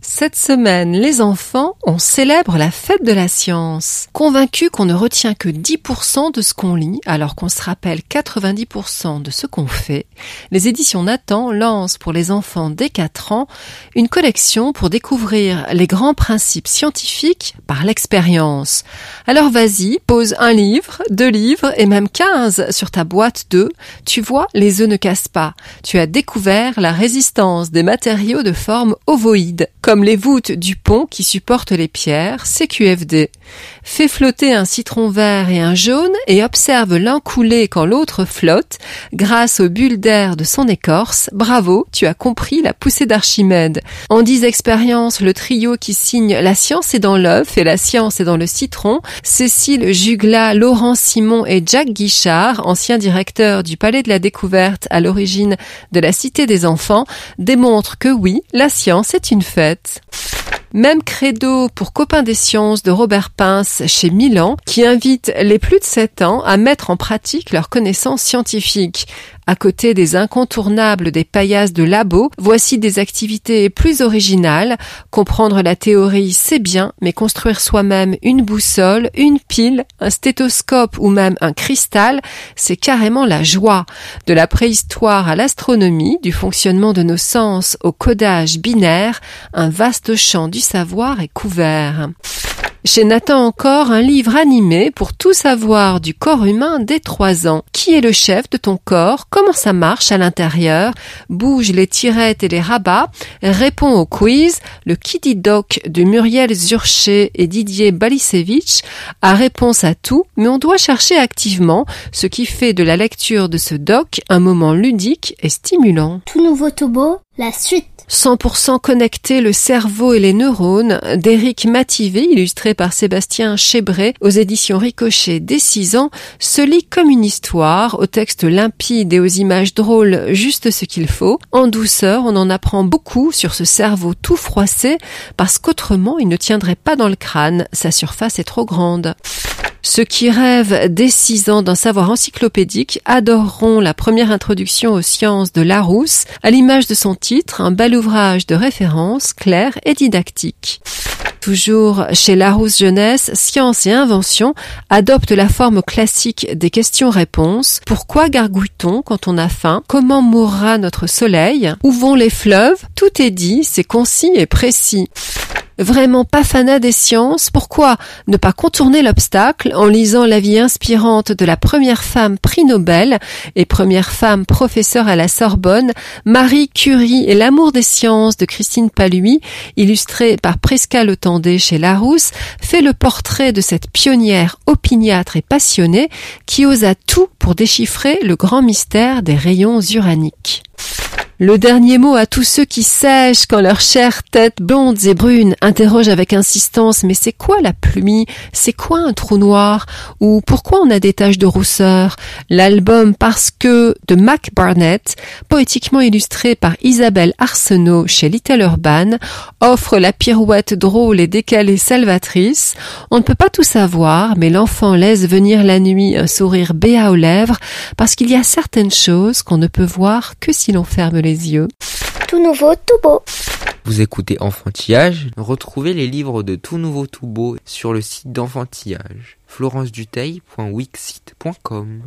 Cette semaine, les enfants, on célèbre la fête de la science. Convaincus qu'on ne retient que 10% de ce qu'on lit, alors qu'on se rappelle 90% de ce qu'on fait, les éditions Nathan lancent pour les enfants dès 4 ans une collection pour découvrir les grands principes scientifiques par l'expérience. Alors vas-y, pose un livre, deux livres et même 15 sur ta boîte d'œufs. Tu vois, les œufs ne cassent pas. Tu as découvert la résistance des matériaux de forme ovoïdes, comme les voûtes du pont qui supportent les pierres, CQFD. Fais flotter un citron vert et un jaune et observe l'un couler quand l'autre flotte, grâce aux bulles d'air de son écorce. Bravo, tu as compris la poussée d'Archimède. En dix expériences, le trio qui signe La science est dans l'œuf et la science est dans le citron, Cécile Jugla, Laurent Simon et Jack Guichard, ancien directeur du Palais de la Découverte à l'origine de la Cité des Enfants, démontrent que oui, la science est une fête. Même credo pour Copains des sciences de Robert Pince chez Milan, qui invite les plus de 7 ans à mettre en pratique leurs connaissances scientifiques. À côté des incontournables des paillasses de labo, voici des activités plus originales. Comprendre la théorie, c'est bien, mais construire soi-même une boussole, une pile, un stéthoscope ou même un cristal, c'est carrément la joie. De la préhistoire à l'astronomie, du fonctionnement de nos sens au codage binaire, un vaste champ du savoir est couvert. Chez Nathan encore, un livre animé pour tout savoir du corps humain dès trois ans. Qui est le chef de ton corps? Comment ça marche à l'intérieur? Bouge les tirettes et les rabats? Réponds au quiz. Le Kitty Doc de Muriel Zurcher et Didier Balisevich a réponse à tout, mais on doit chercher activement, ce qui fait de la lecture de ce doc un moment ludique et stimulant. Tout nouveau, beau, la suite. 100% connecté le cerveau et les neurones d'Éric Mativé, illustré par Sébastien Chebré aux éditions Ricochet dès 6 ans, se lit comme une histoire, au texte limpide et aux images drôles juste ce qu'il faut. En douceur, on en apprend beaucoup sur ce cerveau tout froissé, parce qu'autrement il ne tiendrait pas dans le crâne, sa surface est trop grande. Ceux qui rêvent dès 6 ans d'un savoir encyclopédique adoreront la première introduction aux sciences de Larousse, à l'image de son titre, un bel ouvrage de référence clair et didactique. Toujours chez Larousse Jeunesse, Science et Invention adopte la forme classique des questions-réponses. Pourquoi gargouille-t-on quand on a faim? Comment mourra notre soleil? Où vont les fleuves? Tout est dit, c'est concis et précis vraiment pas fanat des sciences, pourquoi ne pas contourner l'obstacle en lisant la vie inspirante de la première femme prix Nobel et première femme professeure à la Sorbonne, Marie Curie et l'amour des sciences de Christine Palui, illustrée par Presca Le chez Larousse, fait le portrait de cette pionnière opiniâtre et passionnée qui osa tout pour déchiffrer le grand mystère des rayons uraniques. Le dernier mot à tous ceux qui sèchent quand leurs chères têtes blondes et brunes interrogent avec insistance mais c'est quoi la pluie? C'est quoi un trou noir? Ou pourquoi on a des taches de rousseur? L'album Parce que de Mac Barnett, poétiquement illustré par Isabelle Arsenault chez Little Urban, offre la pirouette drôle et décalée salvatrice. On ne peut pas tout savoir, mais l'enfant laisse venir la nuit un sourire béat aux lèvres parce qu'il y a certaines choses qu'on ne peut voir que si l'on ferme les yeux. Tout nouveau, tout beau. Vous écoutez Enfantillage Retrouvez les livres de Tout Nouveau Tout Beau sur le site d'Enfantillage. FlorenceDuteil.wixsite.com